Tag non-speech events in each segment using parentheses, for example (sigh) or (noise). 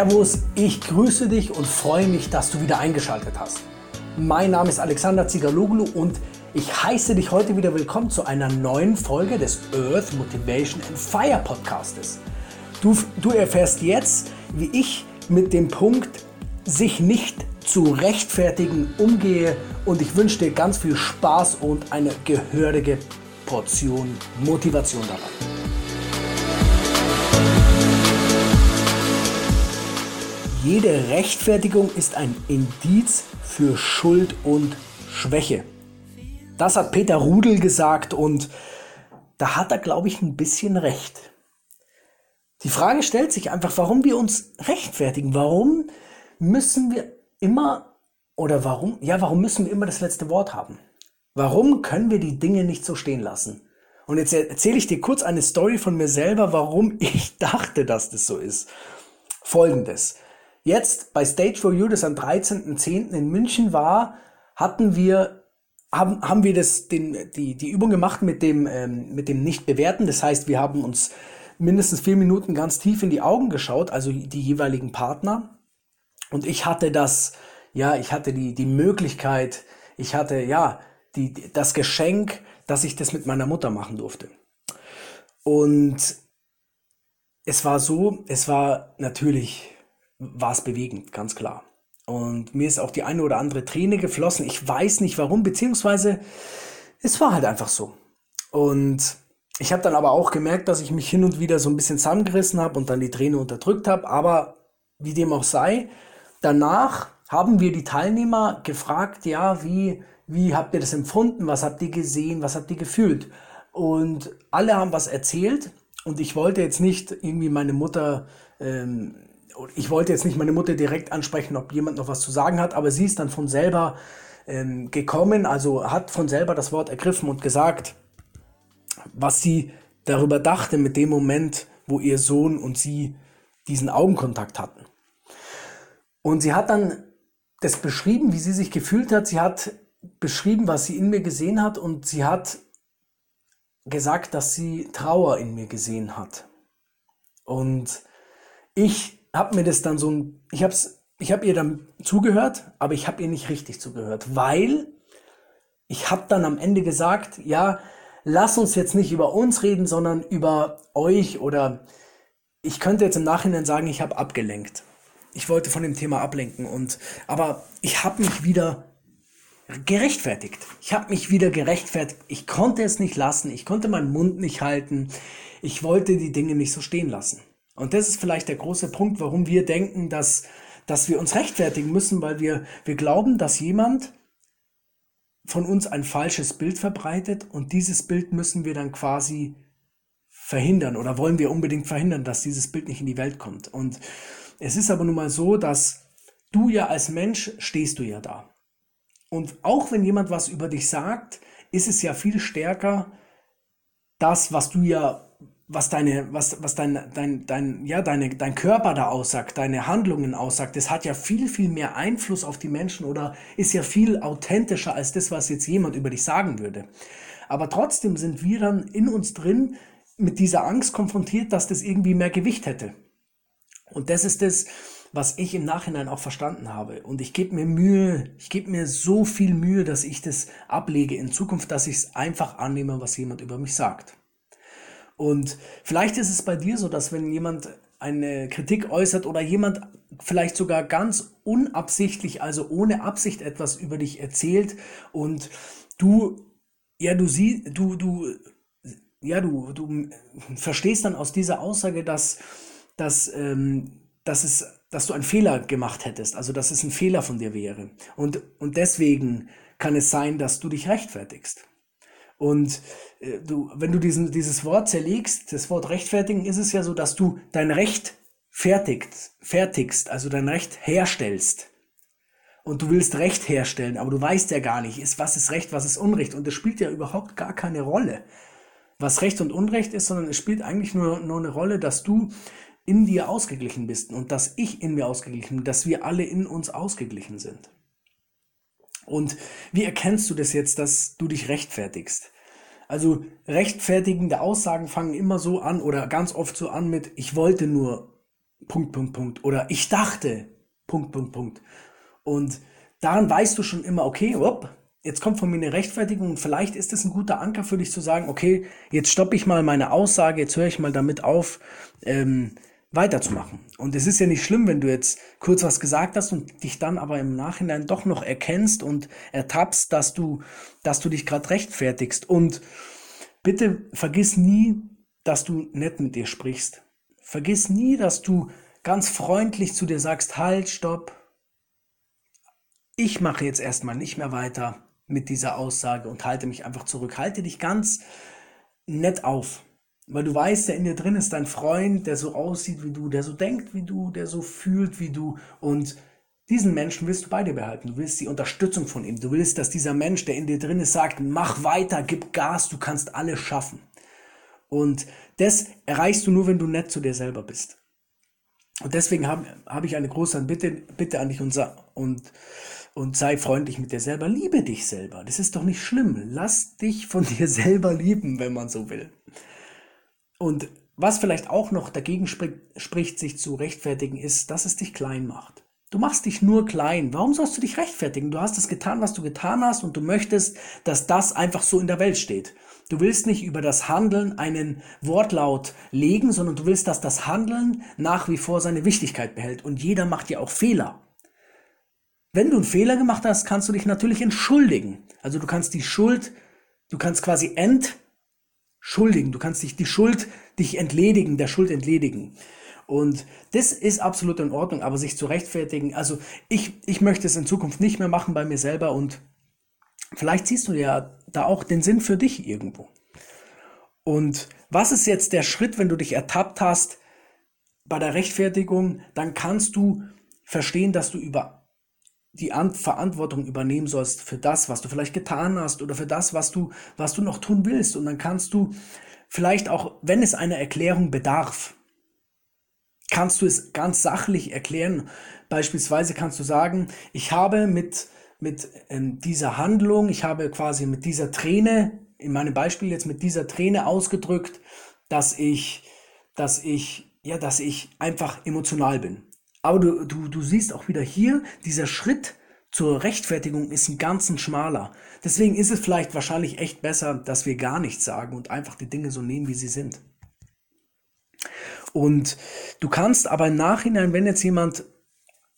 Servus, ich grüße dich und freue mich, dass du wieder eingeschaltet hast. Mein Name ist Alexander Zigaloglu und ich heiße dich heute wieder willkommen zu einer neuen Folge des Earth Motivation and Fire Podcastes. Du, du erfährst jetzt, wie ich mit dem Punkt sich nicht zu rechtfertigen umgehe und ich wünsche dir ganz viel Spaß und eine gehörige Portion Motivation dabei. Jede Rechtfertigung ist ein Indiz für Schuld und Schwäche. Das hat Peter Rudel gesagt und da hat er, glaube ich, ein bisschen recht. Die Frage stellt sich einfach, warum wir uns rechtfertigen. Warum müssen wir immer oder warum, ja, warum müssen wir immer das letzte Wort haben? Warum können wir die Dinge nicht so stehen lassen? Und jetzt erzähle ich dir kurz eine Story von mir selber, warum ich (laughs) dachte, dass das so ist. Folgendes. Jetzt bei Stage for You, das am 13.10. in München war, hatten wir, haben, haben wir das, den, die, die Übung gemacht mit dem, ähm, mit dem Nicht-Bewerten. Das heißt, wir haben uns mindestens vier Minuten ganz tief in die Augen geschaut, also die jeweiligen Partner. Und ich hatte das, ja, ich hatte die, die Möglichkeit, ich hatte, ja, die, das Geschenk, dass ich das mit meiner Mutter machen durfte. Und es war so, es war natürlich war es bewegend, ganz klar. Und mir ist auch die eine oder andere Träne geflossen. Ich weiß nicht warum, beziehungsweise es war halt einfach so. Und ich habe dann aber auch gemerkt, dass ich mich hin und wieder so ein bisschen zusammengerissen habe und dann die Träne unterdrückt habe. Aber wie dem auch sei, danach haben wir die Teilnehmer gefragt, ja, wie, wie habt ihr das empfunden? Was habt ihr gesehen? Was habt ihr gefühlt? Und alle haben was erzählt. Und ich wollte jetzt nicht irgendwie meine Mutter ähm, ich wollte jetzt nicht meine Mutter direkt ansprechen, ob jemand noch was zu sagen hat, aber sie ist dann von selber ähm, gekommen, also hat von selber das Wort ergriffen und gesagt, was sie darüber dachte mit dem Moment, wo ihr Sohn und sie diesen Augenkontakt hatten. Und sie hat dann das beschrieben, wie sie sich gefühlt hat. Sie hat beschrieben, was sie in mir gesehen hat und sie hat gesagt, dass sie Trauer in mir gesehen hat. Und ich habe mir das dann so ein, ich hab's, ich habe ihr dann zugehört, aber ich habe ihr nicht richtig zugehört, weil ich habe dann am Ende gesagt, ja, lass uns jetzt nicht über uns reden, sondern über euch oder ich könnte jetzt im Nachhinein sagen, ich habe abgelenkt. Ich wollte von dem Thema ablenken und aber ich habe mich wieder gerechtfertigt. Ich habe mich wieder gerechtfertigt. Ich konnte es nicht lassen. Ich konnte meinen Mund nicht halten. Ich wollte die Dinge nicht so stehen lassen. Und das ist vielleicht der große Punkt, warum wir denken, dass, dass wir uns rechtfertigen müssen, weil wir, wir glauben, dass jemand von uns ein falsches Bild verbreitet und dieses Bild müssen wir dann quasi verhindern oder wollen wir unbedingt verhindern, dass dieses Bild nicht in die Welt kommt. Und es ist aber nun mal so, dass du ja als Mensch stehst du ja da. Und auch wenn jemand was über dich sagt, ist es ja viel stärker das, was du ja was deine, was, was dein, dein, dein, ja, deine, dein Körper da aussagt, deine Handlungen aussagt, das hat ja viel, viel mehr Einfluss auf die Menschen oder ist ja viel authentischer als das, was jetzt jemand über dich sagen würde. Aber trotzdem sind wir dann in uns drin mit dieser Angst konfrontiert, dass das irgendwie mehr Gewicht hätte. Und das ist das, was ich im Nachhinein auch verstanden habe. Und ich gebe mir Mühe, ich gebe mir so viel Mühe, dass ich das ablege in Zukunft, dass ich es einfach annehme, was jemand über mich sagt. Und vielleicht ist es bei dir so, dass wenn jemand eine Kritik äußert oder jemand vielleicht sogar ganz unabsichtlich, also ohne Absicht etwas über dich erzählt und du, ja, du siehst, du, du, ja, du, du verstehst dann aus dieser Aussage, dass, dass, ähm, dass, es, dass du einen Fehler gemacht hättest, also dass es ein Fehler von dir wäre. Und, und deswegen kann es sein, dass du dich rechtfertigst. Und äh, du, wenn du diesen, dieses Wort zerlegst, das Wort rechtfertigen, ist es ja so, dass du dein Recht fertigt, fertigst, also dein Recht herstellst. Und du willst Recht herstellen, aber du weißt ja gar nicht, ist, was ist Recht, was ist Unrecht. Und das spielt ja überhaupt gar keine Rolle, was Recht und Unrecht ist, sondern es spielt eigentlich nur, nur eine Rolle, dass du in dir ausgeglichen bist und dass ich in mir ausgeglichen bin, dass wir alle in uns ausgeglichen sind. Und wie erkennst du das jetzt, dass du dich rechtfertigst? Also rechtfertigende Aussagen fangen immer so an oder ganz oft so an mit, ich wollte nur Punkt, Punkt, Punkt. Oder ich dachte, Punkt, Punkt, Punkt. Und daran weißt du schon immer, okay, whoop, jetzt kommt von mir eine Rechtfertigung und vielleicht ist es ein guter Anker für dich zu sagen, okay, jetzt stoppe ich mal meine Aussage, jetzt höre ich mal damit auf, ähm, weiterzumachen. Und es ist ja nicht schlimm, wenn du jetzt kurz was gesagt hast und dich dann aber im Nachhinein doch noch erkennst und ertappst, dass du, dass du dich gerade rechtfertigst. Und bitte vergiss nie, dass du nett mit dir sprichst. Vergiss nie, dass du ganz freundlich zu dir sagst, halt, stopp. Ich mache jetzt erstmal nicht mehr weiter mit dieser Aussage und halte mich einfach zurück. Halte dich ganz nett auf. Weil du weißt, der in dir drin ist dein Freund, der so aussieht wie du, der so denkt wie du, der so fühlt wie du. Und diesen Menschen willst du bei dir behalten. Du willst die Unterstützung von ihm. Du willst, dass dieser Mensch, der in dir drin ist, sagt, mach weiter, gib Gas, du kannst alles schaffen. Und das erreichst du nur, wenn du nett zu dir selber bist. Und deswegen habe hab ich eine große Bitte, Bitte an dich und, und, und sei freundlich mit dir selber. Liebe dich selber. Das ist doch nicht schlimm. Lass dich von (laughs) dir selber lieben, wenn man so will. Und was vielleicht auch noch dagegen spricht, spricht, sich zu rechtfertigen, ist, dass es dich klein macht. Du machst dich nur klein. Warum sollst du dich rechtfertigen? Du hast es getan, was du getan hast und du möchtest, dass das einfach so in der Welt steht. Du willst nicht über das Handeln einen Wortlaut legen, sondern du willst, dass das Handeln nach wie vor seine Wichtigkeit behält. Und jeder macht ja auch Fehler. Wenn du einen Fehler gemacht hast, kannst du dich natürlich entschuldigen. Also du kannst die Schuld, du kannst quasi ent schuldigen. Du kannst dich die Schuld, dich entledigen, der Schuld entledigen. Und das ist absolut in Ordnung, aber sich zu rechtfertigen, also ich, ich möchte es in Zukunft nicht mehr machen bei mir selber und vielleicht siehst du ja da auch den Sinn für dich irgendwo. Und was ist jetzt der Schritt, wenn du dich ertappt hast bei der Rechtfertigung, dann kannst du verstehen, dass du über die Verantwortung übernehmen sollst für das, was du vielleicht getan hast oder für das, was du, was du noch tun willst. Und dann kannst du vielleicht auch, wenn es einer Erklärung bedarf, kannst du es ganz sachlich erklären. Beispielsweise kannst du sagen, ich habe mit, mit ähm, dieser Handlung, ich habe quasi mit dieser Träne, in meinem Beispiel jetzt mit dieser Träne ausgedrückt, dass ich, dass ich, ja, dass ich einfach emotional bin. Aber du, du, du siehst auch wieder hier, dieser Schritt zur Rechtfertigung ist ein ganz ein schmaler. Deswegen ist es vielleicht wahrscheinlich echt besser, dass wir gar nichts sagen und einfach die Dinge so nehmen, wie sie sind. Und du kannst aber im Nachhinein, wenn jetzt jemand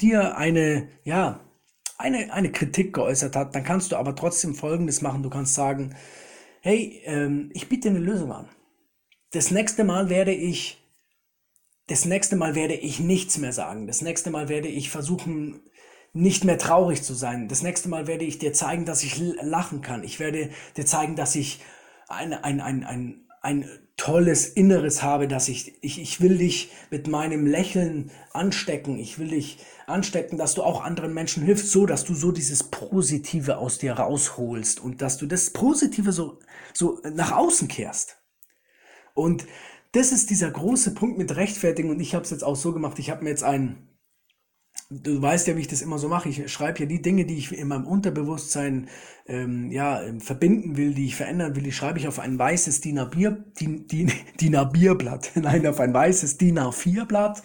dir eine, ja, eine, eine Kritik geäußert hat, dann kannst du aber trotzdem Folgendes machen. Du kannst sagen, hey, ähm, ich biete eine Lösung an. Das nächste Mal werde ich das nächste Mal werde ich nichts mehr sagen. Das nächste Mal werde ich versuchen, nicht mehr traurig zu sein. Das nächste Mal werde ich dir zeigen, dass ich lachen kann. Ich werde dir zeigen, dass ich ein, ein, ein, ein, ein tolles Inneres habe, dass ich, ich, ich will dich mit meinem Lächeln anstecken. Ich will dich anstecken, dass du auch anderen Menschen hilfst, so dass du so dieses Positive aus dir rausholst und dass du das Positive so, so nach außen kehrst. Und das ist dieser große Punkt mit Rechtfertigen und ich habe es jetzt auch so gemacht, ich habe mir jetzt einen, du weißt ja, wie ich das immer so mache, ich schreibe ja die Dinge, die ich in meinem Unterbewusstsein ähm, ja, ähm, verbinden will, die ich verändern will, die schreibe ich auf ein weißes DIN A4, DIN, DIN, DIN A4-Blatt, (laughs) nein, auf ein weißes DIN A4-Blatt,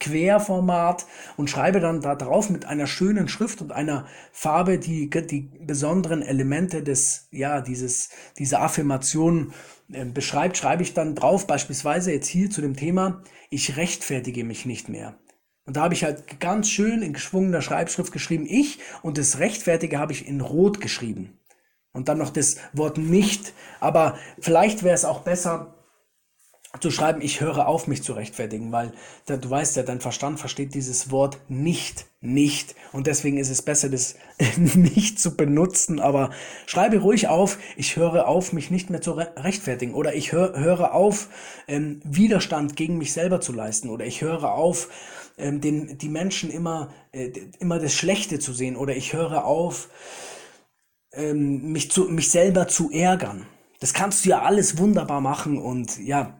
Querformat und schreibe dann da drauf mit einer schönen Schrift und einer Farbe die, die besonderen Elemente des, ja, dieses, dieser Affirmation beschreibt, schreibe ich dann drauf, beispielsweise jetzt hier zu dem Thema, ich rechtfertige mich nicht mehr. Und da habe ich halt ganz schön in geschwungener Schreibschrift geschrieben, ich und das Rechtfertige habe ich in Rot geschrieben. Und dann noch das Wort nicht. Aber vielleicht wäre es auch besser, zu schreiben, ich höre auf, mich zu rechtfertigen, weil du weißt ja, dein Verstand versteht dieses Wort nicht, nicht. Und deswegen ist es besser, das (laughs) nicht zu benutzen. Aber schreibe ruhig auf, ich höre auf, mich nicht mehr zu rechtfertigen. Oder ich hör, höre auf, ähm, Widerstand gegen mich selber zu leisten. Oder ich höre auf, ähm, den, die Menschen immer, äh, immer das Schlechte zu sehen. Oder ich höre auf, ähm, mich, zu, mich selber zu ärgern. Das kannst du ja alles wunderbar machen und ja,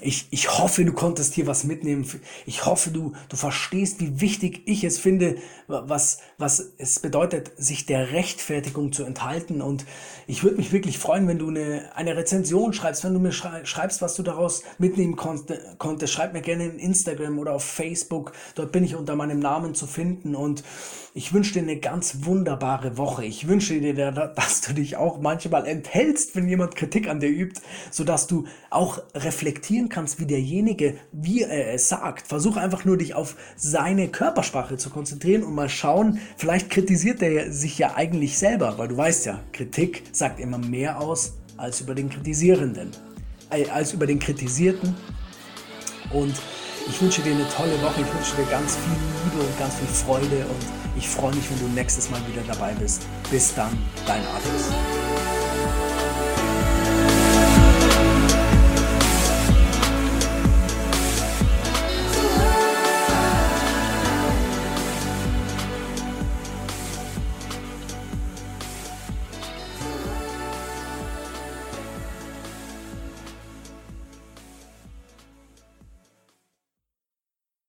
ich, ich hoffe, du konntest hier was mitnehmen. Ich hoffe, du, du verstehst, wie wichtig ich es finde, was, was es bedeutet, sich der Rechtfertigung zu enthalten. Und ich würde mich wirklich freuen, wenn du eine, eine Rezension schreibst, wenn du mir schreibst, was du daraus mitnehmen konntest. Schreib mir gerne in Instagram oder auf Facebook. Dort bin ich unter meinem Namen zu finden. Und ich wünsche dir eine ganz wunderbare Woche. Ich wünsche dir, dass du dich auch manchmal enthältst, wenn jemand Kritik an dir übt, sodass du auch reflektieren kannst, wie derjenige, wie er es sagt. Versuch einfach nur dich auf seine Körpersprache zu konzentrieren und mal schauen, vielleicht kritisiert er sich ja eigentlich selber, weil du weißt ja, Kritik sagt immer mehr aus als über den Kritisierenden, äh, als über den Kritisierten. Und ich wünsche dir eine tolle Woche, ich wünsche dir ganz viel Liebe und ganz viel Freude und ich freue mich, wenn du nächstes Mal wieder dabei bist. Bis dann, dein Alex.